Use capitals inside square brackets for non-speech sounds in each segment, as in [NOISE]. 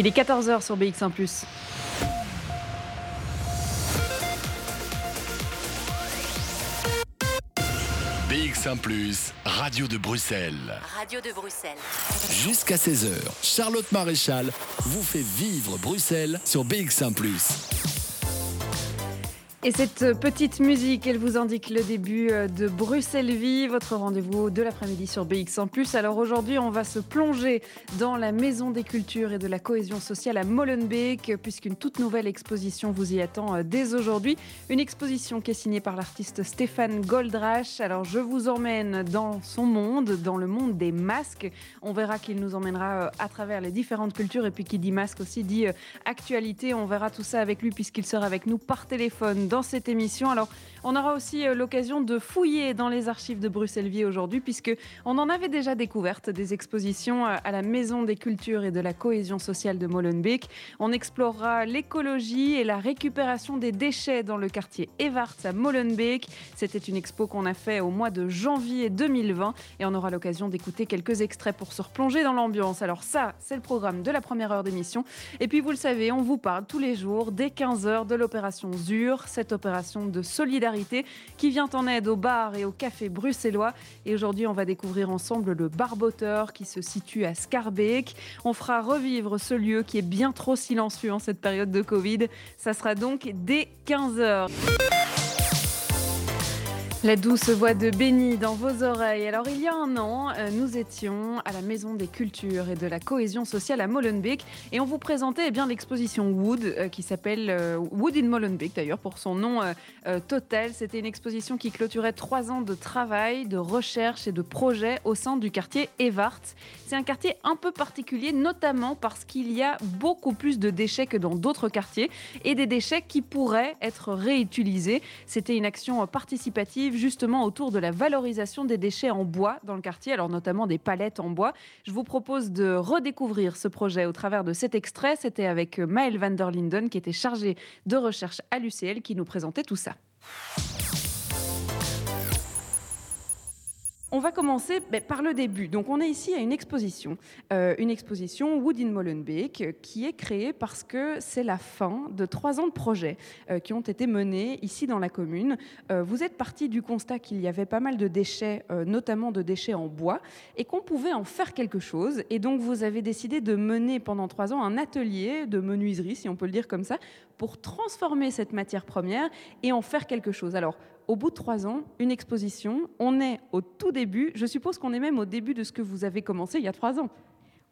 Il est 14h sur BX1 ⁇ BX1 ⁇ Radio de Bruxelles. Radio de Bruxelles. Jusqu'à 16h, Charlotte Maréchal vous fait vivre Bruxelles sur BX1 ⁇ et cette petite musique, elle vous indique le début euh, de Bruxelles Vie, votre rendez-vous de l'après-midi sur BX1+. Alors aujourd'hui, on va se plonger dans la Maison des Cultures et de la Cohésion Sociale à Molenbeek, puisqu'une toute nouvelle exposition vous y attend euh, dès aujourd'hui. Une exposition qui est signée par l'artiste Stéphane Goldrache. Alors je vous emmène dans son monde, dans le monde des masques. On verra qu'il nous emmènera euh, à travers les différentes cultures. Et puis qui dit masque aussi dit actualité. On verra tout ça avec lui puisqu'il sera avec nous par téléphone dans cette émission. Alors, on aura aussi euh, l'occasion de fouiller dans les archives de Bruxelles Vie aujourd'hui, puisque on en avait déjà découverte des expositions euh, à la Maison des Cultures et de la Cohésion sociale de Molenbeek. On explorera l'écologie et la récupération des déchets dans le quartier Evarts à Molenbeek. C'était une expo qu'on a fait au mois de janvier 2020 et on aura l'occasion d'écouter quelques extraits pour se replonger dans l'ambiance. Alors ça, c'est le programme de la première heure d'émission. Et puis vous le savez, on vous parle tous les jours dès 15h de l'opération ZUR, cette opération de solidarité qui vient en aide aux bars et aux cafés bruxellois. Et aujourd'hui, on va découvrir ensemble le Barboteur qui se situe à Scarbeck. On fera revivre ce lieu qui est bien trop silencieux en cette période de Covid. Ça sera donc dès 15h. La douce voix de Béni dans vos oreilles. Alors, il y a un an, euh, nous étions à la Maison des Cultures et de la Cohésion sociale à Molenbeek et on vous présentait eh bien l'exposition Wood euh, qui s'appelle euh, Wood in Molenbeek d'ailleurs pour son nom total. C'était une exposition qui clôturait trois ans de travail, de recherche et de projet au sein du quartier Evart. C'est un quartier un peu particulier, notamment parce qu'il y a beaucoup plus de déchets que dans d'autres quartiers et des déchets qui pourraient être réutilisés. C'était une action participative justement autour de la valorisation des déchets en bois dans le quartier, alors notamment des palettes en bois. Je vous propose de redécouvrir ce projet au travers de cet extrait. C'était avec Maël van der Linden qui était chargé de recherche à l'UCL qui nous présentait tout ça. On va commencer ben, par le début. Donc, on est ici à une exposition, euh, une exposition Wood in Molenbeek, euh, qui est créée parce que c'est la fin de trois ans de projets euh, qui ont été menés ici dans la commune. vous êtes parti du constat qu'il y avait pas mal de déchets, notamment de déchets en bois, et qu'on pouvait en faire quelque chose. Et donc, vous avez décidé de mener pendant trois ans un atelier de menuiserie, si on peut le dire comme ça, pour transformer cette matière première et en faire quelque chose. Alors, au bout de trois ans, une exposition. On est au tout début. Je suppose qu'on est même au début de ce que vous avez commencé il y a trois ans.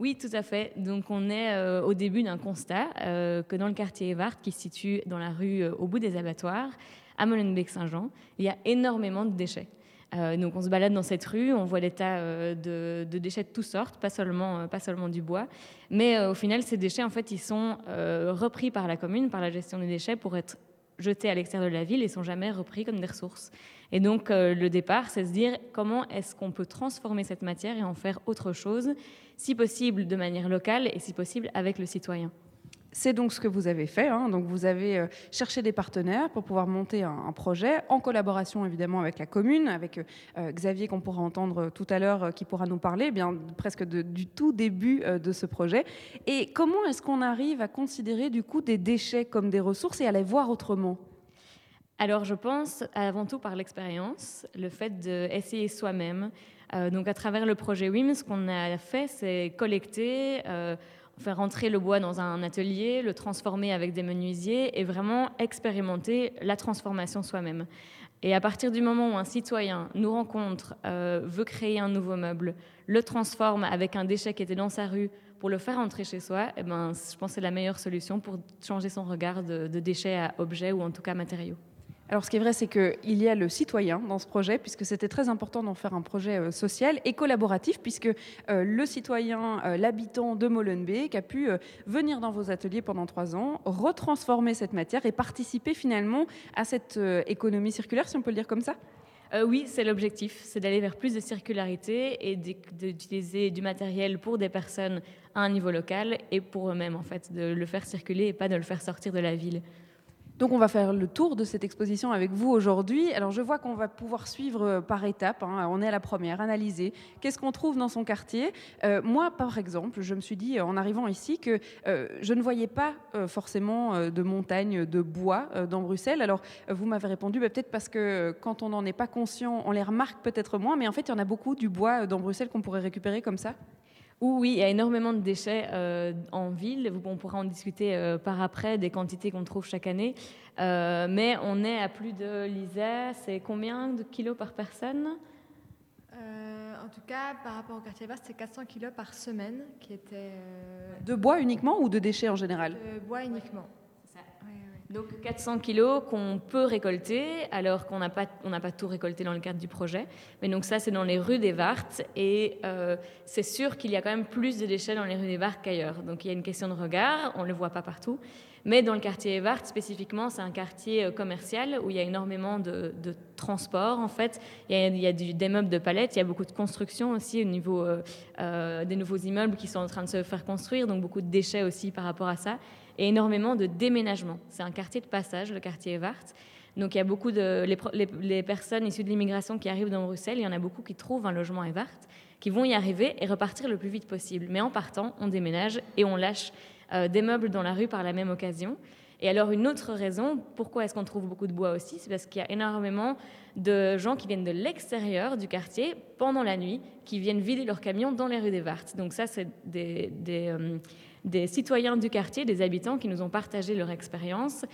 Oui, tout à fait. Donc on est euh, au début d'un constat euh, que dans le quartier Evart, qui se situe dans la rue euh, au bout des abattoirs, à Molenbeek-Saint-Jean, il y a énormément de déchets. donc on se balade dans cette rue, on voit tas de, de, déchets de toutes sortes, pas seulement, pas seulement du bois. Mais au final, ces déchets, en fait, ils sont repris par la commune, par la gestion des déchets, pour être jetés à l'extérieur de la ville et sont jamais repris comme des ressources. Et donc euh, le départ, c'est se dire comment est-ce qu'on peut transformer cette matière et en faire autre chose, si possible de manière locale et si possible avec le citoyen? C'est donc ce que vous avez fait. Hein. Donc vous avez euh, cherché des partenaires pour pouvoir monter un, projet en collaboration évidemment avec la commune, avec euh, Xavier qu'on pourra entendre tout à l'heure, qui pourra nous parler bien presque du tout début de ce projet. Et comment est-ce qu'on arrive à considérer du coup des déchets comme des ressources et à les voir autrement? Alors je pense avant tout par l'expérience, le fait d'essayer soi-même. Euh, donc à travers le projet WIM, ce qu'on a fait, c'est collecter, euh, faire rentrer le bois dans un atelier, le transformer avec des menuisiers et vraiment expérimenter la transformation soi-même. Et à partir du moment où un citoyen nous rencontre, euh, veut créer un nouveau meuble, le transforme avec un déchet qui était dans sa rue pour le faire rentrer chez soi, eh ben, je pense que c'est la meilleure solution pour changer son regard de, de à objets ou en tout cas matériaux. Alors, ce qui est vrai, c'est qu'il y a le citoyen dans ce projet, puisque c'était très important d'en faire un projet euh, social et collaboratif, puisque euh, le citoyen, euh, l'habitant de Molenbeek, a pu venir dans vos ateliers pendant trois ans, retransformer cette matière et participer finalement à cette économie circulaire, si on peut le dire comme ça? Oui, c'est l'objectif, c'est d'aller vers plus de circularité et d'utiliser du matériel pour des personnes à un niveau local et pour eux-mêmes, en fait, de le faire circuler et pas de le faire sortir de la ville. Donc on va faire le tour de cette exposition avec vous aujourd'hui. Alors je vois qu'on va pouvoir suivre euh, par étapes. Hein. On est à la première, analyser. Qu'est-ce qu'on trouve dans son quartier euh, Moi, par exemple, je me suis dit en arrivant ici que euh, je ne voyais pas forcément de montagnes de bois dans Bruxelles. Alors vous m'avez répondu bah, peut-être parce que quand on n'en est pas conscient, on les remarque peut-être moins. Mais en fait, il y en a beaucoup du bois dans Bruxelles qu'on pourrait récupérer comme ça? Oui, il y a énormément de déchets euh, en ville. On pourra en discuter euh, par après des quantités qu'on trouve chaque année. Euh, mais on est à plus de, Lisa, c'est combien de kilos par personne? En tout cas, par rapport au quartier vaste, c'est 400 kilos par semaine qui était. De bois uniquement ou de déchets en général? De bois uniquement. Donc 400 kilos qu'on peut récolter, alors qu'on n'a pas, pas tout récolté dans le cadre du projet. Mais donc ça, c'est dans les rues des Vartes, et euh, c'est sûr qu'il y a quand même plus de déchets dans les rues des Vartes qu'ailleurs. Donc il y a une question de regard, on ne le voit pas partout. Mais dans le quartier Vartes, spécifiquement, c'est un quartier euh, commercial où il y a énormément de, transport, en fait. Il y a, des meubles de palettes, il y a beaucoup de construction aussi au niveau euh, des nouveaux immeubles qui sont en train de se faire construire, donc beaucoup de déchets aussi par rapport à ça et énormément de déménagements. C'est un quartier de passage, le quartier Evart. Donc il y a beaucoup de les, personnes issues de l'immigration qui arrivent dans Bruxelles, il y en a beaucoup qui trouvent un logement Evart, qui vont y arriver et repartir le plus vite possible. Mais en partant, on déménage et on lâche euh, des meubles dans la rue par la même occasion. Et alors une autre raison, pourquoi est-ce qu'on trouve beaucoup de bois aussi, c'est parce qu'il y a énormément de gens qui viennent de l'extérieur du quartier pendant la nuit, qui viennent vider leurs camions dans les rues des Vartes. Donc ça, c'est des, euh, des citoyens du quartier, des habitants qui nous ont partagé leur expérience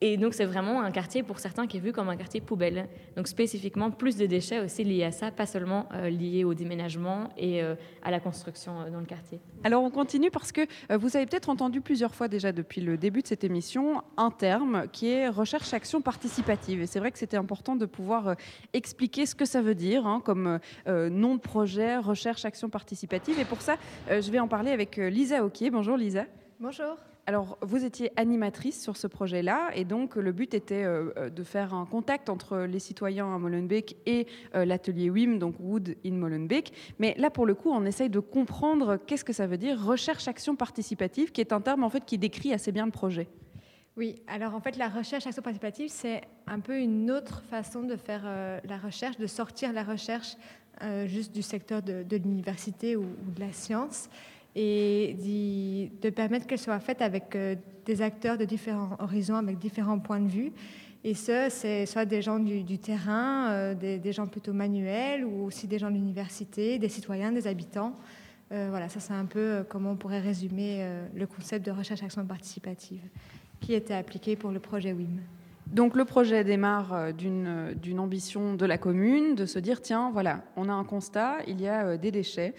et donc, c'est vraiment un quartier, pour certains, qui est vu comme un quartier poubelle. Donc, spécifiquement, plus de déchets aussi liés à ça, pas seulement euh, liés au déménagement et euh, à la construction euh, dans le quartier. Alors, on continue parce que vous avez peut-être entendu plusieurs fois déjà depuis le début de cette émission un terme qui est recherche-action participative. Et c'est vrai que c'était important de pouvoir expliquer ce que ça veut dire, hein, comme nom de projet, recherche-action participative. Et pour ça, je vais en parler avec Lisa Oquier. Bonjour Lisa. Bonjour. Alors, vous étiez animatrice sur ce projet-là, et donc le but était euh, euh, de faire un contact entre les citoyens à Molenbeek et euh, l'atelier WIM, donc Wood in Molenbeek. Mais là, pour le coup, on essaye de comprendre qu'est-ce que ça veut dire recherche-action participative, qui est un terme en fait qui décrit assez bien le projet. Oui, alors en fait, la recherche-action participative, c'est un peu une autre façon de faire la recherche, de sortir la recherche juste du secteur de, l'université ou, de la science et de permettre qu'elle soit faite avec euh, des acteurs de différents horizons, avec différents points de vue. Et ce, c'est soit des gens du, terrain, euh, des, gens plutôt manuels, ou aussi des gens de l'université, des citoyens, des habitants. Euh, voilà, ça c'est un peu comment on pourrait résumer le concept de recherche-action participative qui était appliqué pour le projet WIM. Donc le projet démarre euh, euh, d'une ambition de la commune, de se dire, tiens, voilà, on a un constat, il y a euh, des déchets,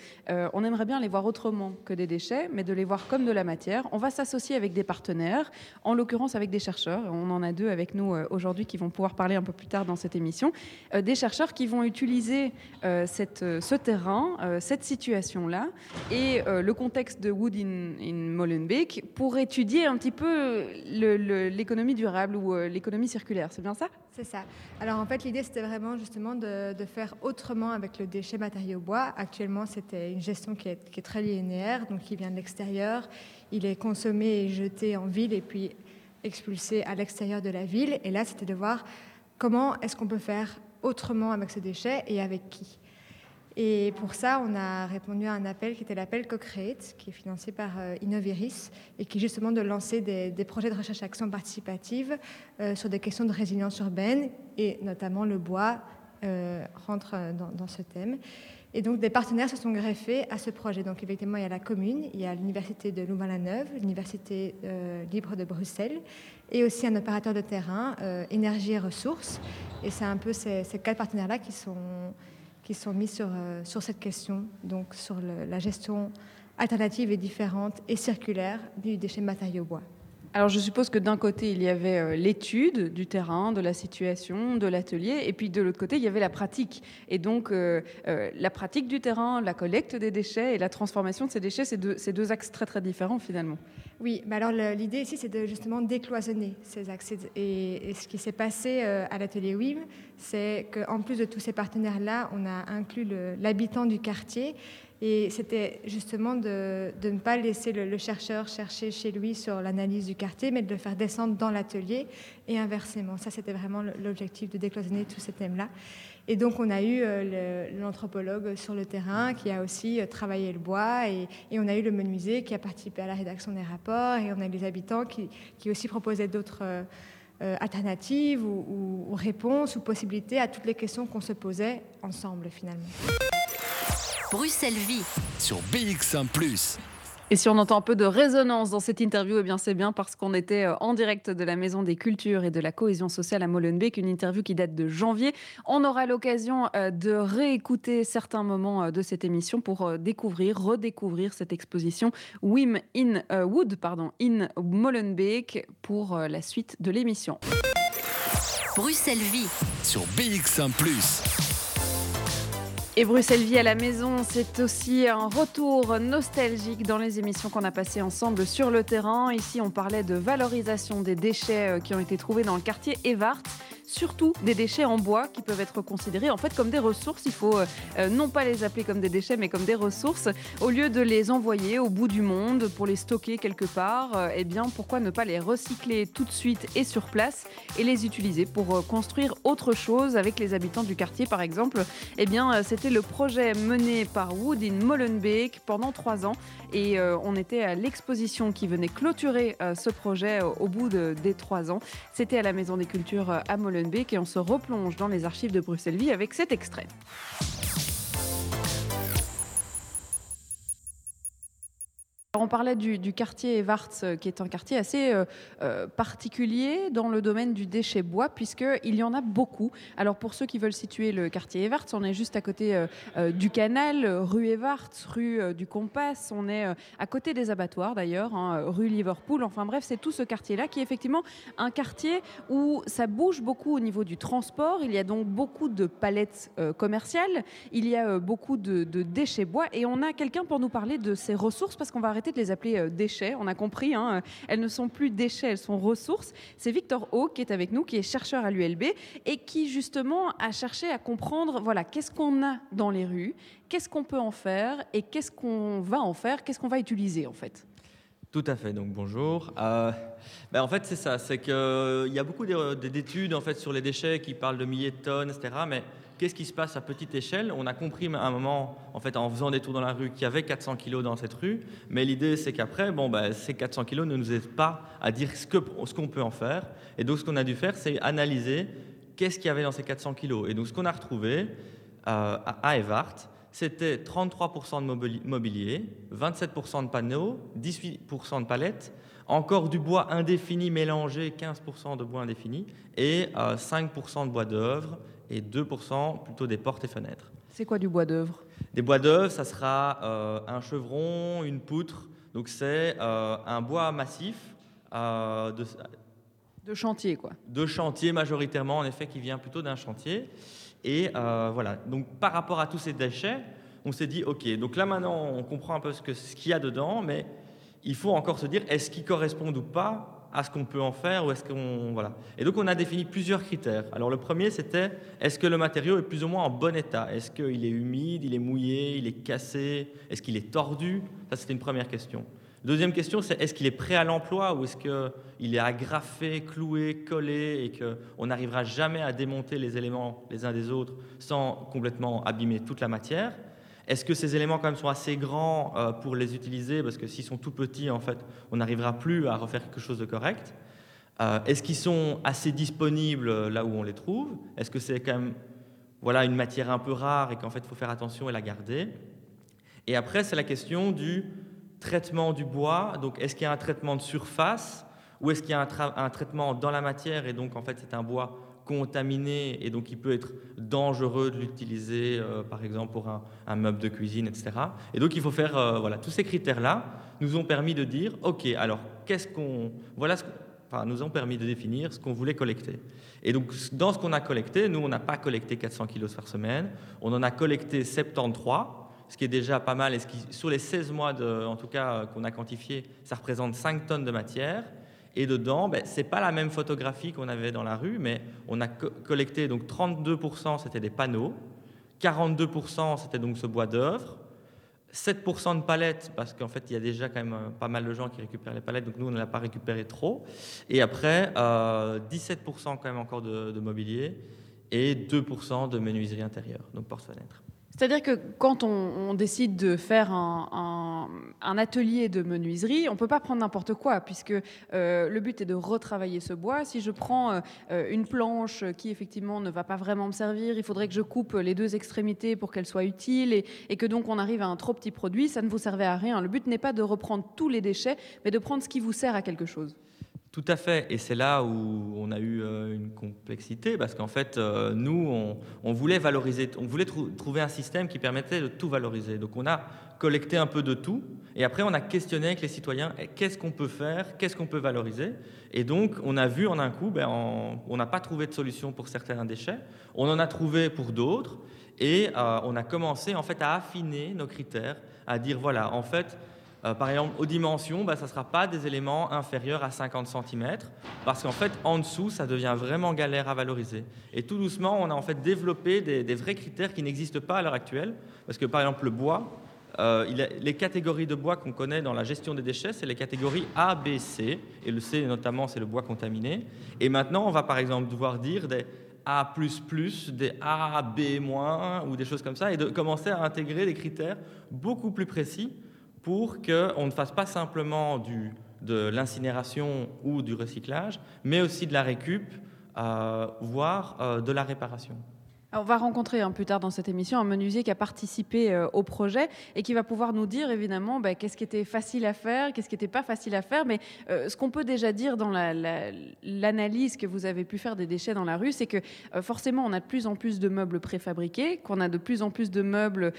on aimerait bien les voir autrement que des déchets, mais de les voir comme de la matière. On va s'associer avec des partenaires, en l'occurrence avec des chercheurs, on en a deux avec nous aujourd'hui qui vont pouvoir parler un peu plus tard dans cette émission, des chercheurs qui vont utiliser ce terrain, cette situation-là, et le contexte de Wood in, in Molenbeek pour étudier un petit peu l'économie durable ou l'économie circulaire, c'est bien ça? C'est ça. Alors en fait, l'idée, c'était vraiment justement de, faire autrement avec le déchet matériau bois. Actuellement, c'était une gestion qui est, très linéaire, donc qui vient de l'extérieur. Il est consommé et jeté en ville et puis expulsé à l'extérieur de la ville. Et là, c'était de voir comment est-ce qu'on peut faire autrement avec ce déchet et avec qui. Et pour ça, on a répondu à un appel qui était l'appel Co-Create, qui est financé par euh, Innoviris et qui est justement de lancer des, projets de recherche-action participative euh, sur des questions de résilience urbaine et notamment le bois euh, rentre dans, ce thème. Et donc des partenaires se sont greffés à ce projet. Donc effectivement, il y a la commune, il y a l'université de Louvain-la-Neuve, l'université libre de Bruxelles et aussi un opérateur de terrain, énergie et ressources. Et c'est un peu ces quatre partenaires-là qui sont qui sont mis sur, euh, sur cette question, donc sur la gestion alternative et différente et circulaire du déchet matériau bois. Alors je suppose que d'un côté, il y avait euh, l'étude du terrain, de la situation, de l'atelier, et puis de l'autre côté, il y avait la pratique. Et donc euh, la pratique du terrain, la collecte des déchets et la transformation de ces déchets, c'est deux axes très très différents finalement. Oui, mais alors l'idée ici, c'est de justement décloisonner ces accès. Et, ce qui s'est passé euh, à l'atelier WIM, c'est qu'en plus de tous ces partenaires-là, on a inclus l'habitant du quartier Et c'était justement de, ne pas laisser le, chercheur chercher chez lui sur l'analyse du quartier, mais de le faire descendre dans l'atelier et inversement. Ça, c'était vraiment l'objectif de décloisonner tous ces thèmes-là. Et donc, on a eu euh, l'anthropologue sur le terrain qui a aussi euh, travaillé le bois, et, et, on a eu le menuisier qui a participé à la rédaction des rapports, et on a eu les habitants qui, qui aussi proposaient d'autres euh, alternatives ou, ou, ou réponses ou possibilités à toutes les questions qu'on se posait ensemble finalement. Bruxelles Vie sur BX1 ⁇ et si on entend un peu de résonance dans cette interview, eh bien c'est bien parce qu'on était euh, en direct de la Maison des Cultures et de la Cohésion sociale à Molenbeek, une interview qui date de janvier. On aura l'occasion euh, de réécouter certains moments euh, de cette émission pour découvrir, redécouvrir cette exposition Wim in Wood, pardon, in Molenbeek pour la suite de l'émission. Bruxelles Vie sur BX1 ⁇ et Bruxelles Vie à la maison, c'est aussi un retour nostalgique dans les émissions qu'on a passées ensemble sur le terrain. Ici, on parlait de valorisation des déchets qui ont été trouvés dans le quartier Evart surtout des déchets en bois qui peuvent être considérés en fait comme des ressources. Il faut euh, non pas les appeler comme des déchets mais comme des ressources. Au lieu de les envoyer au bout du monde pour les stocker quelque part, euh, eh bien pourquoi ne pas les recycler tout de suite et sur place et les utiliser pour euh, construire autre chose avec les habitants du quartier par exemple? Eh bien c'était le projet mené par Wood in Molenbeek pendant trois ans et on était à l'exposition qui venait clôturer ce projet au bout de, des trois ans. C'était à la Maison des Cultures à Molenbeek et on se replonge dans les archives de Bruxelles Vie avec cet extrait. On parlait du, quartier Evarts, euh, qui est un quartier assez euh, euh, particulier dans le domaine du déchet bois, puisqu'il y en a beaucoup. Alors pour ceux qui veulent situer le quartier Evarts, on est juste à côté du canal, rue Evarts, rue du Compas, on est à côté des abattoirs d'ailleurs, hein, rue Liverpool. Enfin bref, c'est tout ce quartier-là qui est effectivement un quartier où ça bouge beaucoup au niveau du transport. Il y a donc beaucoup de palettes commerciales, il y a beaucoup de, de déchets bois, et on a quelqu'un pour nous parler de ces ressources, parce qu'on va arrêter de les appeler euh, déchets. On a compris, hein, elles ne sont plus déchets, elles sont ressources. C'est Victor O qui est avec nous, qui est chercheur à l'ULB et qui justement a cherché à comprendre, voilà, qu'est-ce qu'on a dans les rues, qu'est-ce qu'on peut en faire et qu'est-ce qu'on va en faire, qu'est-ce qu'on va utiliser en fait. Tout à fait, donc bonjour. Euh, ben en fait, c'est ça, c'est qu'il euh, y a beaucoup d'études en fait, sur les déchets qui parlent de milliers de tonnes, etc. Mais qu'est-ce qui se passe à petite échelle? On a compris à un moment, en fait, en faisant des tours dans la rue, qu'il y avait 400 kilos dans cette rue. Mais l'idée, c'est qu'après, bon, ben, ces 400 kilos ne nous aident pas à dire ce qu'on ce qu'on peut en faire. Et donc, ce qu'on a dû faire, c'est analyser qu'est-ce qu'il y avait dans ces 400 kilos. Et donc, ce qu'on a retrouvé euh, à Evart, c'était 33% de mobilier, 27% de panneaux, 18% de palettes, encore du bois indéfini mélangé, 15% de bois indéfini, et euh, 5% de bois d'œuvre et 2% plutôt des portes et fenêtres. C'est quoi du bois d'œuvre? Des bois d'œuvre, ça sera euh, un chevron, une poutre, donc c'est euh, un bois massif euh, de, de chantier, quoi. De chantier majoritairement, en effet, qui vient plutôt d'un chantier. Et euh, voilà, donc par rapport à tous ces déchets, on s'est dit, OK, donc là maintenant on comprend un peu ce qu'il ce y a dedans, mais il faut encore se dire, est-ce qu'ils correspondent ou pas à ce qu'on peut en faire ou est-ce qu'on voilà. Et donc on a défini plusieurs critères. Alors le premier c'était est-ce que le matériau est plus ou moins en bon état? Est-ce qu'il est humide, il est mouillé, il est cassé, est-ce qu'il est tordu? Ça c'était une première question. Deuxième question, c'est est-ce qu'il est prêt à l'emploi ou est-ce qu'il est agrafé, cloué, collé et qu'on n'arrivera jamais à démonter les éléments les uns des autres sans complètement abîmer toute la matière? Est-ce que ces éléments quand même sont assez grands euh, pour les utiliser? Parce que s'ils sont tout petits, en fait, on n'arrivera plus à refaire quelque chose de correct. Euh, est-ce qu'ils sont assez disponibles là où on les trouve? Est-ce que c'est quand même voilà, une matière un peu rare et qu'en fait faut faire attention et la garder? Et après, c'est la question du traitement du bois. Donc, est-ce qu'il y a un traitement de surface ou est-ce qu'il y a un, un, traitement dans la matière et donc en fait c'est un bois contaminé et donc il peut être dangereux de l'utiliser euh, par exemple pour un, meuble de cuisine, etc. Et donc il faut faire euh, voilà tous ces critères-là nous ont permis de dire ok alors qu'est-ce qu'on voilà ce enfin, nous ont permis de définir ce qu'on voulait collecter. Et donc dans ce qu'on a collecté, nous on n'a pas collecté 400 kilos par semaine, on en a collecté 73 ce qui est déjà pas mal, et ce qui, sur les 16 mois, de, en tout cas, qu'on a quantifié, ça représente 5 tonnes de matière. Et dedans, ben, ce n'est pas la même photographie qu'on avait dans la rue, mais on a co collecté donc 32%, c'était des panneaux, 42%, c'était donc ce bois d'œuvre, 7% de palettes, parce qu'en fait, il y a déjà quand même euh, pas mal de gens qui récupèrent les palettes, donc nous, on n'a pas récupéré trop. Et après, 17% quand même encore de mobilier et 2% de menuiserie intérieure, donc porte-fenêtre. C'est-à-dire que quand on, décide de faire un, atelier de menuiserie, on ne peut pas prendre n'importe quoi, puisque euh, le but est de retravailler ce bois. Si je prends euh, une planche qui effectivement ne va pas vraiment me servir, il faudrait que je coupe les deux extrémités pour qu'elle soit utile, et, que donc on arrive à un trop petit produit, ça ne vous servait à rien. Le but n'est pas de reprendre tous les déchets, mais de prendre ce qui vous sert à quelque chose. Tout à fait, et c'est là où on a eu euh, une complexité, parce qu'en fait, euh, nous, on, voulait valoriser, on voulait trouver un système qui permettait de tout valoriser. Donc on a collecté un peu de tout, et après on a questionné avec les citoyens, eh, qu'est-ce qu'on peut faire, qu'est-ce qu'on peut valoriser, et donc on a vu en un coup, ben, on n'a pas trouvé de solution pour certains déchets, on en a trouvé pour d'autres, et euh, on a commencé en fait à affiner nos critères, à dire voilà, en fait, euh, par exemple, aux dimensions, bah, ça ne sera pas des éléments inférieurs à 50 cm, parce qu'en fait, en dessous, ça devient vraiment galère à valoriser. Et tout doucement, on a en fait développé des, vrais critères qui n'existent pas à l'heure actuelle, parce que par exemple, le bois, euh, les catégories de bois qu'on connaît dans la gestion des déchets, c'est les catégories A, B, C, et le C notamment, c'est le bois contaminé. Et maintenant, on va par exemple devoir dire des A++, des A, B-, ou des choses comme ça, et de commencer à intégrer des critères beaucoup plus précis pour qu'on ne fasse pas simplement de l'incinération ou du recyclage, mais aussi de la récup, euh, voire euh, de la réparation on va rencontrer hein, plus tard dans cette émission un menuisier qui a participé euh, au projet et qui va pouvoir nous dire évidemment bah, qu'est-ce qui était facile à faire, qu'est-ce qui n'était pas facile à faire. Mais euh, ce qu'on peut déjà dire dans l'analyse que vous avez pu faire des déchets dans la rue, c'est que euh, forcément on a de plus en plus de meubles préfabriqués, qu'on a de plus en plus de meubles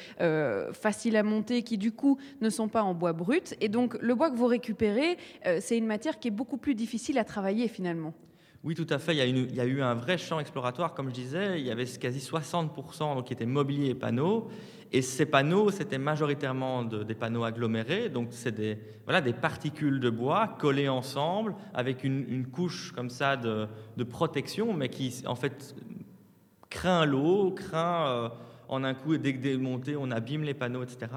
faciles à monter qui du coup ne sont pas en bois brut. Et donc le bois que vous récupérez, c'est une matière qui est beaucoup plus difficile à travailler finalement. Oui, tout à fait. Il y, a eu un vrai champ exploratoire, comme je disais. Il y avait quasi 60% donc, qui étaient mobiliers et panneaux. Et ces panneaux, c'était majoritairement des panneaux agglomérés. Donc, c'est des, voilà, des particules de bois collées ensemble avec une, couche comme ça de, protection, mais qui, en fait, craint l'eau, craint euh, en un coup, dès que démonté, on abîme les panneaux, etc.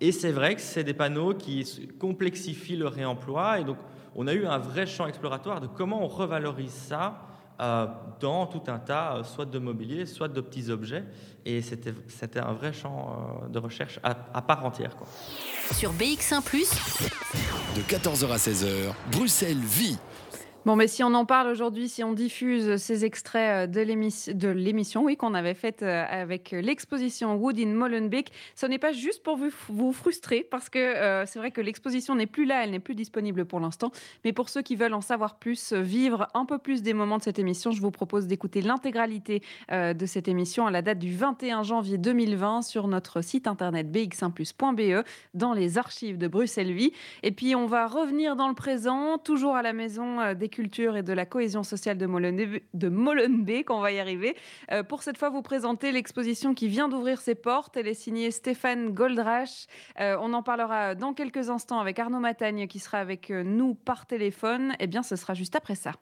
Et c'est vrai que c'est des panneaux qui complexifient le réemploi. Et donc, on a eu un vrai champ exploratoire de comment on revalorise ça euh, dans tout un tas, euh, soit de mobilier, soit de petits objets. Et c'était un vrai champ euh, de recherche à, part entière. Quoi. Sur BX1 ⁇ de 14h à 16h, Bruxelles vit Bon, mais si on en parle aujourd'hui, si on diffuse ces extraits euh, de l'émission oui, qu'on avait faite euh, avec l'exposition Wood in Molenbeek, ce n'est pas juste pour vous, frustrer, parce que euh, c'est vrai que l'exposition n'est plus là, elle n'est plus disponible pour l'instant, mais pour ceux qui veulent en savoir plus, vivre un peu plus des moments de cette émission, je vous propose d'écouter l'intégralité de cette émission à la date du 21 janvier 2020 sur notre site internet bx1plus.be dans les archives de Bruxelles Vie. Et puis on va revenir dans le présent, toujours à la maison des culture et de la cohésion sociale de, Molenbeek, de on va y arriver. Euh, pour cette fois, vous présenter l'exposition qui vient d'ouvrir ses portes. Elle est signée Stéphane Goldrache. Euh, on en parlera dans quelques instants avec Arnaud Matagne qui sera avec nous par téléphone. Eh bien, ce sera juste après ça.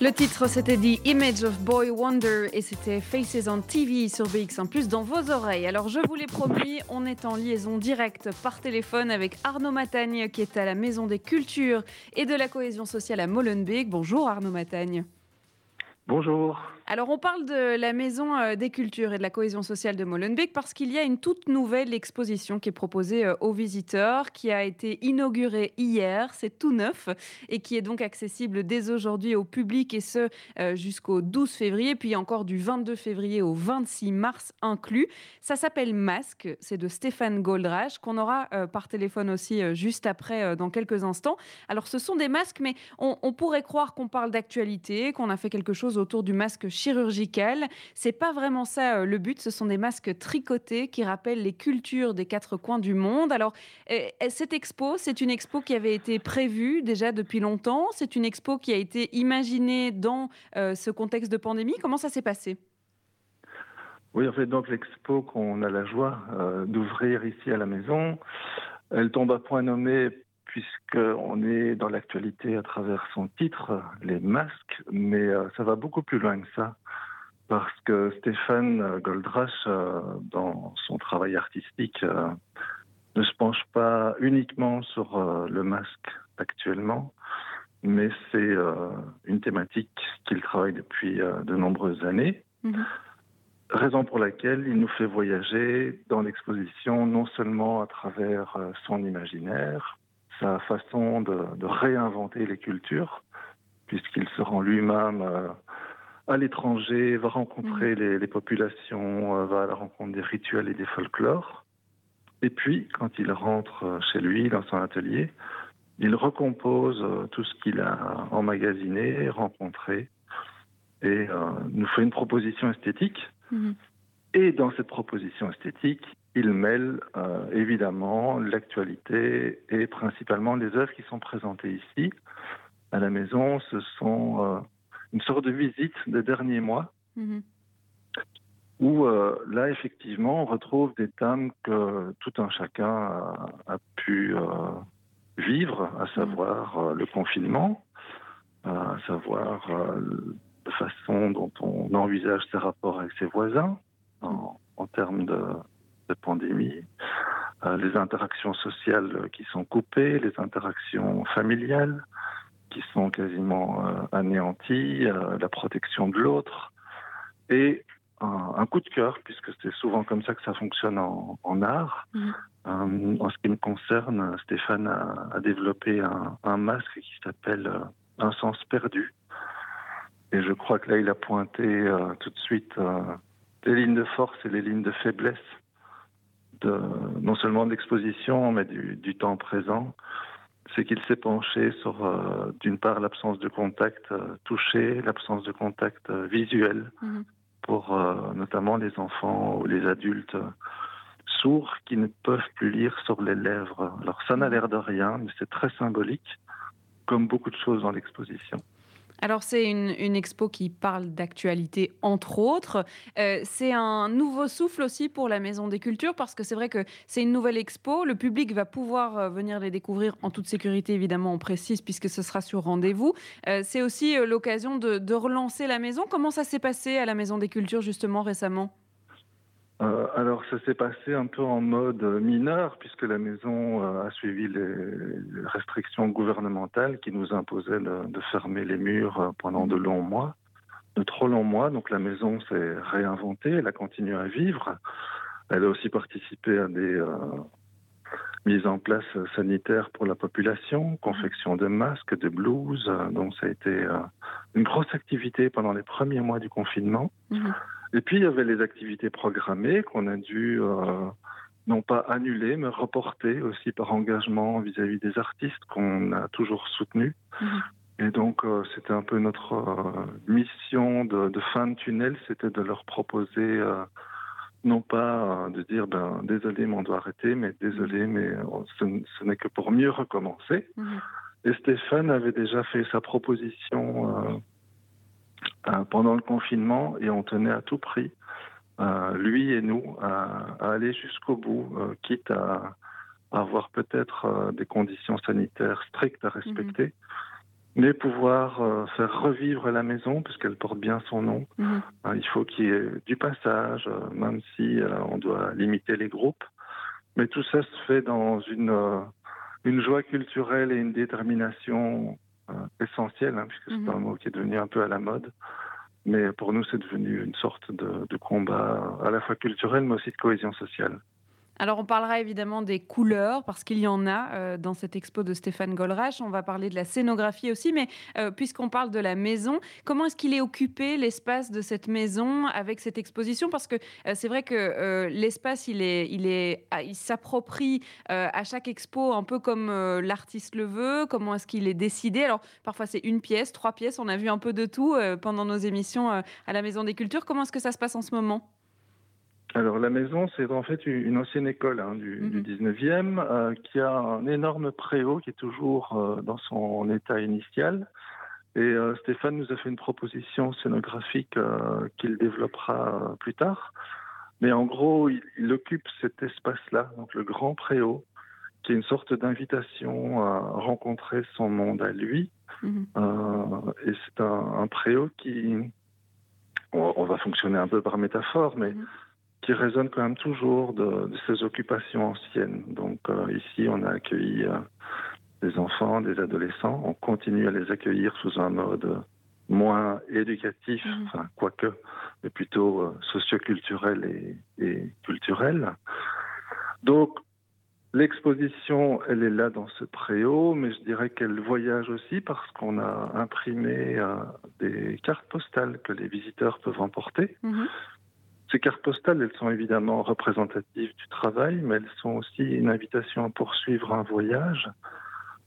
Le titre, c'était The Image of Boy Wonder et c'était Faces on TV sur BX1 Plus dans vos oreilles. Alors, je vous l'ai promis, on est en liaison directe par téléphone avec Arnaud Matagne qui est à la Maison des Cultures et de la Cohésion sociale à Molenbeek. Bonjour Arnaud Matagne. Bonjour. Alors on parle de la Maison euh, des Cultures et de la Cohésion sociale de Molenbeek parce qu'il y a une toute nouvelle exposition qui est proposée euh, aux visiteurs, qui a été inaugurée hier, c'est tout neuf et qui est donc accessible dès aujourd'hui au public et ce euh, jusqu'au 12 février, puis encore du 22 février au 26 mars inclus. Ça s'appelle Masque, c'est de Stéphane Goldrache qu'on aura par téléphone aussi juste après dans quelques instants. Alors ce sont des masques, mais on, on pourrait croire qu'on parle d'actualité, qu'on a fait quelque chose autour du masque chirurgicales. C'est pas vraiment ça euh, le but. Ce sont des masques tricotés qui rappellent les cultures des quatre coins du monde. Alors, euh, cette expo, c'est une expo qui avait été prévue déjà depuis longtemps. C'est une expo qui a été imaginée dans euh, ce contexte de pandémie. Comment ça s'est passé? Oui, en fait, donc l'expo qu'on a la joie d'ouvrir ici à la maison, elle tombe à point nommé puisqu'on est dans l'actualité à travers son titre, les masques, mais euh, ça va beaucoup plus loin que ça. parce que Stéphane Goldrache, dans son travail artistique, ne se penche pas uniquement sur le masque actuellement, mais c'est une thématique qu'il travaille depuis de nombreuses années. Mhm. Raison pour laquelle il nous fait voyager dans l'exposition, non seulement à travers euh, son imaginaire, sa façon de, réinventer les cultures, puisqu'il se rend lui-même euh, à l'étranger, va rencontrer mmh. les, populations, euh, va à la rencontre des rituels et des folklores. Et puis, quand il rentre chez lui, dans son atelier, il recompose tout ce qu'il a emmagasiné, rencontré, et nous fait une proposition esthétique Mhm. Et dans cette proposition esthétique, il mêle euh, évidemment l'actualité et principalement les œuvres qui sont présentées ici à la maison. Ce sont euh, une sorte de visite des derniers mois mhm. où euh, là, effectivement, on retrouve des thèmes que tout un chacun a, pu vivre, à savoir le confinement, à savoir de façon dont on envisage ses rapports avec ses voisins en, termes de, pandémie, euh, les interactions sociales qui sont coupées, les interactions familiales qui sont quasiment euh, anéanties, euh, la protection de l'autre, et un, coup de cœur, puisque c'est souvent comme ça que ça fonctionne en, art. Mmh. en ce qui me concerne, Stéphane a, développé un, un, masque qui s'appelle Un sens perdu, et je crois que là, il a pointé euh, tout de suite euh, les lignes de force et les lignes de faiblesse, de, non seulement de l'exposition, mais du, temps présent. C'est qu'il s'est penché sur, euh, d'une part, l'absence de contact touché, l'absence de contact visuel, mhm. pour notamment les enfants ou les adultes sourds qui ne peuvent plus lire sur les lèvres. Alors ça n'a mhm. l'air de rien, mais c'est très symbolique, comme beaucoup de choses dans l'exposition. Alors c'est une, expo qui parle d'actualité entre autres. Euh, c'est un nouveau souffle aussi pour la Maison des Cultures parce que c'est vrai que c'est une nouvelle expo. Le public va pouvoir euh, venir les découvrir en toute sécurité évidemment, on précise puisque ce sera sur rendez-vous. Euh, c'est aussi l'occasion de relancer la maison. Comment ça s'est passé à la Maison des Cultures justement récemment? Euh, alors, ça s'est passé un peu en mode mineur, puisque la maison euh, a suivi les, restrictions gouvernementales qui nous imposaient de fermer les murs euh, pendant de longs mois, de trop longs mois. Donc, la maison s'est réinventée, elle a continué à vivre. Elle a aussi participé à des mises en place sanitaires pour la population, confection de masques, de blouses. Donc, ça a été une grosse activité pendant les premiers mois du confinement. Mhm. Et puis, il y avait les activités programmées qu'on a dû euh, non pas annuler, mais reporter aussi par engagement vis-à-vis des artistes qu'on a toujours soutenus. Mhm. Et donc, euh, c'était un peu notre euh, mission de, fin de tunnel, c'était de leur proposer, non pas de dire, ben, désolé, mais on doit arrêter, mais désolé, mais ce, n'est que pour mieux recommencer. Mhm. Et Stéphane avait déjà fait sa proposition pendant le confinement et on tenait à tout prix, euh, lui et nous, à, aller jusqu'au bout, euh, quitte à, avoir peut-être des conditions sanitaires strictes à respecter. Mhm. mais pouvoir faire revivre la maison, puisqu'elle porte bien son nom. Mhm. il faut qu'il y ait du passage, même si on doit limiter les groupes. Mais tout ça se fait dans une, une joie culturelle et une détermination euh, essentiel, hein, puisque c'est un mhm. mot qui est devenu un peu à la mode. Mais pour nous, c'est devenu une sorte de, combat à la fois culturel, mais aussi de cohésion sociale. Alors on parlera évidemment des couleurs parce qu'il y en a euh, dans cette expo de Stéphane Goldrache. On va parler de la scénographie aussi, mais euh, puisqu'on parle de la maison, comment est-ce qu'il est occupé l'espace de cette maison avec cette exposition? Parce que euh, c'est vrai que l'espace il est, il est, ah, il s'approprie à chaque expo un peu comme l'artiste le veut. Comment est-ce qu'il est décidé? Alors parfois c'est une pièce, trois pièces. On a vu un peu de tout pendant nos émissions à la Maison des Cultures. Comment est-ce que ça se passe en ce moment? Alors la maison, c'est en fait une ancienne école hein, du, 19e mhm. euh, qui a un énorme préau qui est toujours euh, dans son état initial. Et euh, Stéphane nous a fait une proposition scénographique qu'il développera plus tard. Mais en gros, il, occupe cet espace-là, donc le grand préau, qui est une sorte d'invitation à rencontrer son monde à lui. Mhm. et c'est un, un, préau qui, on, va fonctionner un peu par métaphore, mais mhm. Qui résonne quand même toujours de, ces occupations anciennes. Donc ici, on a accueilli des enfants, des adolescents. On continue à les accueillir sous un mode moins éducatif, mhm. enfin, quoique, mais plutôt euh, socioculturel et, et culturel. Donc, l'exposition, elle est là dans ce préau, mais je dirais qu'elle voyage aussi parce qu'on a imprimé euh, des cartes postales que les visiteurs peuvent emporter. Mhm. Ces cartes postales, elles sont évidemment représentatives du travail, mais elles sont aussi une invitation à poursuivre un voyage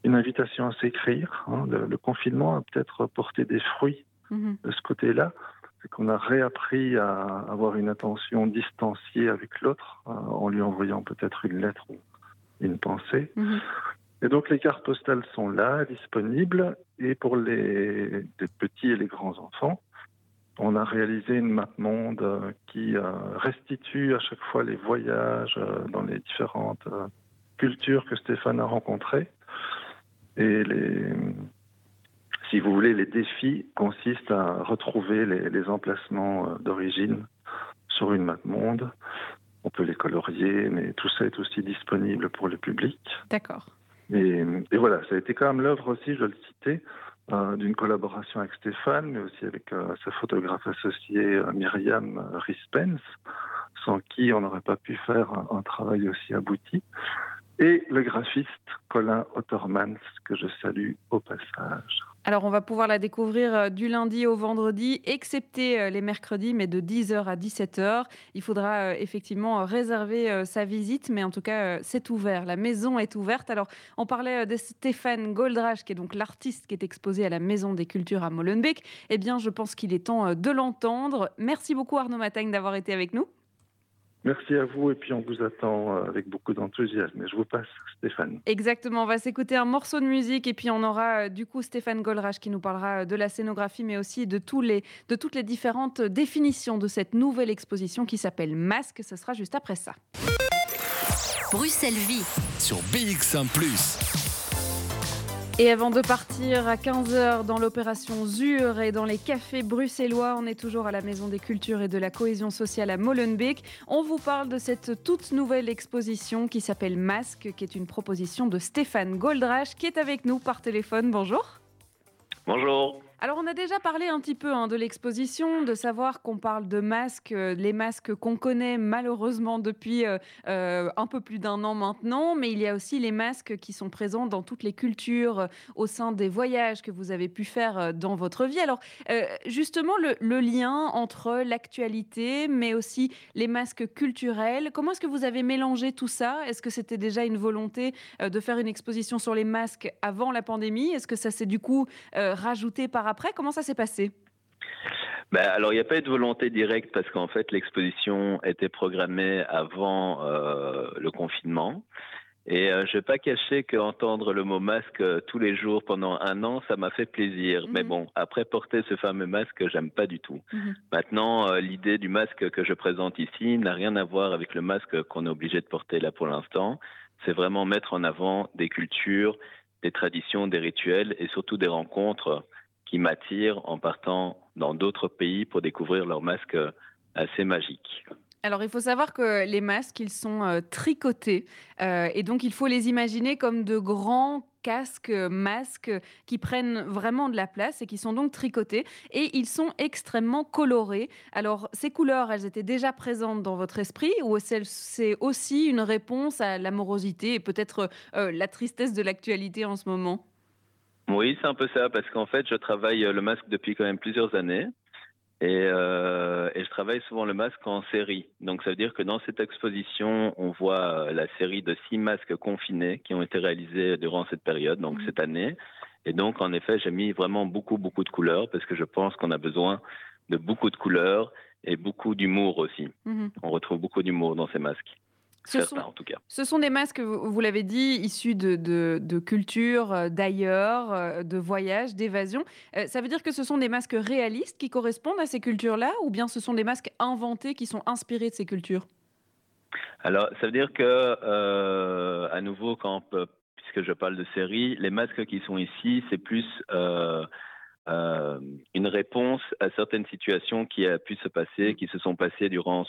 une invitation à s'écrire. Hein. Le, confinement a peut-être porté des fruits mhm. de ce côté-là. C'est qu'on a réappris à avoir une attention distanciée avec l'autre, hein, en lui envoyant peut-être une lettre ou une pensée. Mhm. Et donc les cartes postales sont là, disponibles, et pour les, petits et les grands enfants, on a réalisé une map monde euh, qui euh, restitue à chaque fois les voyages euh, dans les différentes cultures que Stéphane a rencontrées. Et les, si vous voulez, les défis consistent à retrouver les, emplacements d'origine sur une map monde. On peut les colorier, mais tout ça est aussi disponible pour le public. D'accord. Et, voilà, ça a été quand même l'œuvre aussi, je le citais, euh, d'une collaboration avec Stéphane, mais aussi avec euh, sa photographe associée Myriam Rispens, sans qui on n'aurait pas pu faire un travail aussi abouti et le graphiste Colin Ottermans, que je salue au passage. Alors, on va pouvoir la découvrir euh, du lundi au vendredi, excepté euh, les mercredis, mais de 10h à 17h. Il faudra euh, effectivement réserver sa visite, mais en tout cas, c'est ouvert. La maison est ouverte. Alors, on parlait de Stéphane Goldrache, qui est donc l'artiste qui est exposé à la Maison des Cultures à Molenbeek. Eh bien, je pense qu'il est temps de l'entendre. Merci beaucoup, Arnaud Matagne, d'avoir été avec nous. Merci à vous et puis on vous attend euh, avec beaucoup d'enthousiasme. Et je vous passe Stéphane. Exactement, on va s'écouter un morceau de musique et puis on aura euh, du coup Stéphane Goldrache qui nous parlera euh, de la scénographie mais aussi de, tous les, de toutes les différentes définitions de cette nouvelle exposition qui s'appelle Masque. Ce sera juste après ça. Bruxelles Vie sur BX1 ⁇ et avant de partir à 15h dans l'opération ZUR et dans les cafés bruxellois, on est toujours à la Maison des Cultures et de la Cohésion sociale à Molenbeek. On vous parle de cette toute nouvelle exposition qui s'appelle Masque, qui est une proposition de Stéphane Goldrache qui est avec nous par téléphone. Bonjour. Bonjour. Alors on a déjà parlé un petit peu hein, de l'exposition, de savoir qu'on parle de masques, euh, les masques qu'on connaît malheureusement depuis euh, euh, un peu plus d'un an maintenant, mais il y a aussi les masques qui sont présents dans toutes les cultures, au sein des voyages que vous avez pu faire dans votre vie. Alors justement le, lien entre l'actualité, mais aussi les masques culturels, comment est-ce que vous avez mélangé tout ça? Est-ce que c'était déjà une volonté de faire une exposition sur les masques avant la pandémie? Est-ce que ça s'est du coup rajouté par après. Comment ça s'est passé? Ben, alors, il n'y a pas eu de volonté directe parce qu'en fait, l'exposition était programmée avant euh, le confinement. Et euh, je ne vais pas cacher qu'entendre le mot masque euh, tous les jours pendant un an, ça m'a fait plaisir. Mais mhm. bon, après porter ce fameux masque, j'aime pas du tout. Mhm. Maintenant, l'idée du masque que je présente ici n'a rien à voir avec le masque qu'on est obligé de porter là pour l'instant. C'est vraiment mettre en avant des cultures, des traditions, des rituels et surtout des rencontres qui m'attirent en partant dans d'autres pays pour découvrir leurs masques assez magiques. Alors, il faut savoir que les masques, ils sont euh, tricotés. Euh, et donc, il faut les imaginer comme de grands casques, masques qui prennent vraiment de la place et qui sont donc tricotés. Et ils sont extrêmement colorés. Alors, ces couleurs, elles étaient déjà présentes dans votre esprit ou c'est aussi une réponse à l'amorosité et peut-être euh, la tristesse de l'actualité en ce moment? Oui, c'est un peu ça, parce qu'en fait, je travaille euh, le masque depuis quand même plusieurs années. Euh, et, je travaille souvent le masque en série. Donc ça veut dire que dans cette exposition, on voit euh, la série de six masques confinés qui ont été réalisés durant cette période, donc mmh. cette année. Et donc en effet, j'ai mis vraiment beaucoup, beaucoup de couleurs parce que je pense qu'on a besoin de beaucoup de couleurs et beaucoup d'humour aussi. Mmh. On retrouve beaucoup d'humour dans ces masques. Ce sont, en tout cas. Ce sont des masques, vous, l'avez dit, issus de, de, culture, euh, d'ailleurs, euh, de voyage, d'évasion. Euh, ça veut dire que ce sont des masques réalistes qui correspondent à ces cultures-là ou bien ce sont des masques inventés qui sont inspirés de ces cultures? Alors, ça veut dire que, à nouveau, quand, puisque je parle de série, les masques qui sont ici, c'est plus une réponse à certaines situations qui a pu se passer, qui se sont passées durant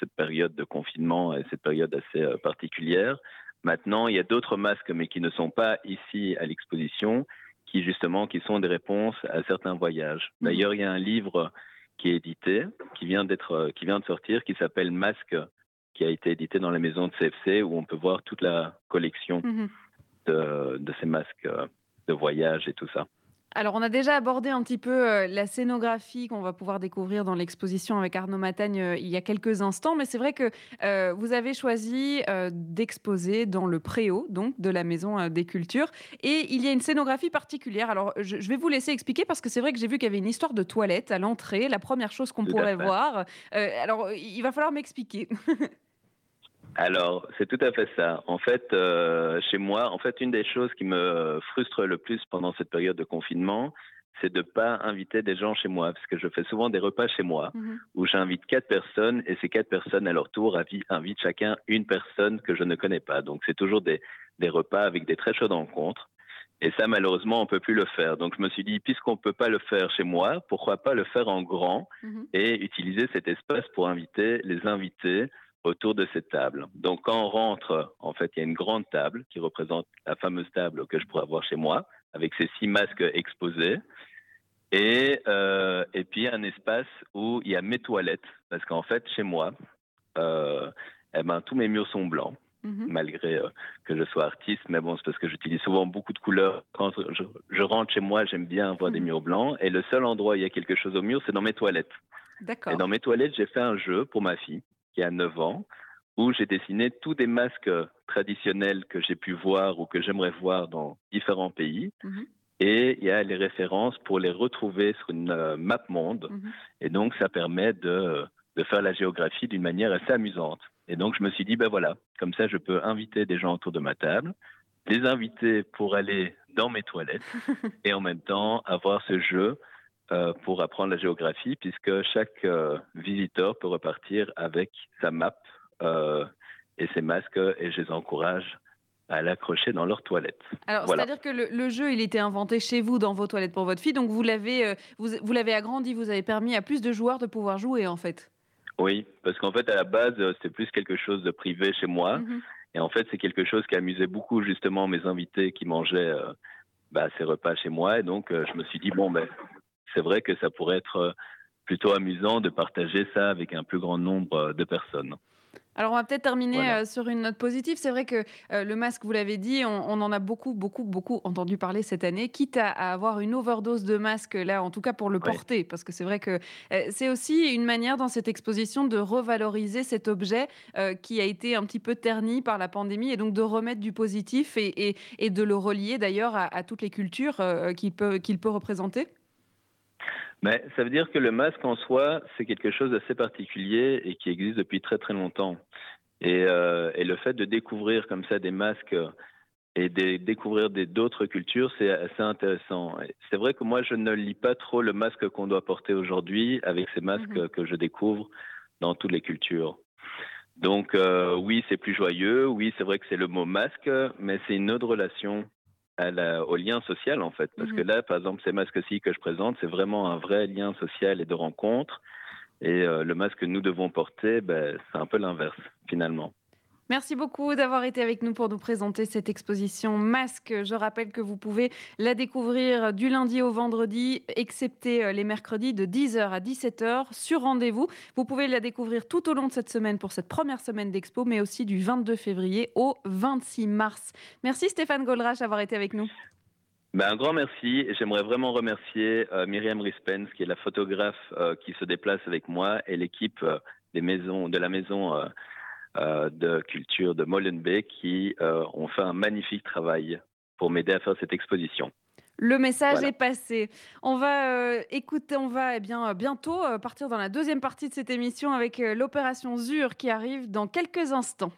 cette période de confinement et cette période assez particulière. Maintenant, il y a d'autres masques, mais qui ne sont pas ici à l'exposition, qui justement qui sont des réponses à certains voyages. Mhm. D'ailleurs, il y a un livre qui est édité, qui vient d'être, qui vient de sortir, qui s'appelle Masque, qui a été édité dans la maison de CFC, où on peut voir toute la collection de, de, ces masques de voyage et tout ça. Alors, on a déjà abordé un petit peu euh, la scénographie qu'on va pouvoir découvrir dans l'exposition avec Arnaud Matagne euh, il y a quelques instants, mais c'est vrai que euh, vous avez choisi d'exposer dans le préau, donc de la Maison des Cultures, et il y a une scénographie particulière. Alors, je, vais vous laisser expliquer parce que c'est vrai que j'ai vu qu'il y avait une histoire de toilette à l'entrée, la première chose qu'on pourrait voir. alors, il va falloir m'expliquer. [LAUGHS] Alors, c'est tout à fait ça. En fait, euh, chez moi, en fait, une des choses qui me frustre le plus pendant cette période de confinement, c'est de ne pas inviter des gens chez moi, parce que je fais souvent des repas chez moi, mhm. où j'invite quatre personnes, et ces quatre personnes, à leur tour, invitent chacun une personne que je ne connais pas. Donc, c'est toujours des, repas avec des très chaudes rencontres. Et ça, malheureusement, on peut plus le faire. Donc, je me suis dit, puisqu'on peut pas le faire chez moi, pourquoi pas le faire en grand mhm. et utiliser cet espace pour inviter les invités autour de cette table. Donc quand on rentre, en fait, il y a une grande table qui représente la fameuse table que je pourrais avoir chez moi, avec ces six masques exposés. Et, euh, et puis un espace où il y a mes toilettes, parce qu'en fait, chez moi, euh, eh ben, tous mes murs sont blancs, mhm. malgré euh, que je sois artiste, mais bon, c'est parce que j'utilise souvent beaucoup de couleurs. Quand je, rentre chez moi, j'aime bien avoir des mhm. murs blancs, et le seul endroit où il y a quelque chose au mur, c'est dans mes toilettes. Et dans mes toilettes, j'ai fait un jeu pour ma fille qui a 9 ans, où j'ai dessiné tous des masques traditionnels que j'ai pu voir ou que j'aimerais voir dans différents pays. Mhm. Et il y a les références pour les retrouver sur une euh, map monde. Mhm. Et donc, ça permet de, de faire la géographie d'une manière assez amusante. Et donc, je me suis dit, ben voilà, comme ça, je peux inviter des gens autour de ma table, les inviter pour aller dans mes toilettes [LAUGHS] et en même temps avoir ce jeu euh, pour apprendre la géographie, puisque chaque euh, visiteur peut repartir avec sa map euh, et ses masques, et je les encourage à l'accrocher dans leurs toilettes. Alors, c'est-à-dire que le, jeu, il était inventé chez vous, dans vos toilettes pour votre fille, donc vous l'avez, vous, vous l'avez agrandi, vous avez permis à plus de joueurs de pouvoir jouer, en fait. Oui, parce qu'en fait, à la base, c'était plus quelque chose de privé chez moi. Mhm. Et en fait, c'est quelque chose qui amusait beaucoup, justement, mes invités qui mangeaient bah, ces repas chez moi. Et donc, je me suis dit, bon, ben, c'est vrai que ça pourrait être euh, plutôt amusant de partager ça avec un plus grand nombre euh, de personnes. Alors, on va peut-être terminer euh, sur une note positive. C'est vrai que le masque, vous l'avez dit, on, en a beaucoup, beaucoup, beaucoup entendu parler cette année, quitte à, avoir une overdose de masques, là, en tout cas pour le porter, parce que c'est vrai que c'est aussi une manière dans cette exposition de revaloriser cet objet qui a été un petit peu terni par la pandémie et donc de remettre du positif et, de le relier d'ailleurs à, toutes les cultures qu'il peut, qu'il peut représenter. Mais ça veut dire que le masque en soi, c'est quelque chose d'assez particulier et qui existe depuis très très longtemps. Et, euh, et le fait de découvrir comme ça des masques et de découvrir d'autres cultures, c'est assez intéressant. C'est vrai que moi, je ne lis pas trop le masque qu'on doit porter aujourd'hui avec ces masques mhm. que je découvre dans toutes les cultures. Donc euh, oui, c'est plus joyeux, oui, c'est vrai que c'est le mot masque, mais c'est une autre relation au lien social en fait. Parce que mhm. là, par exemple, ces masques-ci que je présente, c'est vraiment un vrai lien social et de rencontre. Et euh, le masque que nous devons porter, ben, c'est un peu l'inverse finalement. Merci beaucoup d'avoir été avec nous pour nous présenter cette exposition Masque. Je rappelle que vous pouvez la découvrir du lundi au vendredi, excepté euh, les mercredis de 10h à 17h sur rendez-vous. Vous pouvez la découvrir tout au long de cette semaine pour cette première semaine d'expo, mais aussi du 22 février au 26 mars. Merci Stéphane Goldrach d'avoir été avec nous. Ben, un grand merci. J'aimerais vraiment remercier euh, Myriam Rispens, qui est la photographe euh, qui se déplace avec moi, et l'équipe des maisons, de la maison de culture de Molenbeek qui euh, ont fait un magnifique travail pour m'aider à faire cette exposition. Le message est passé. On va euh, écouter, on va eh bien, bientôt partir dans la deuxième partie de cette émission avec l'opération ZUR qui arrive dans quelques instants.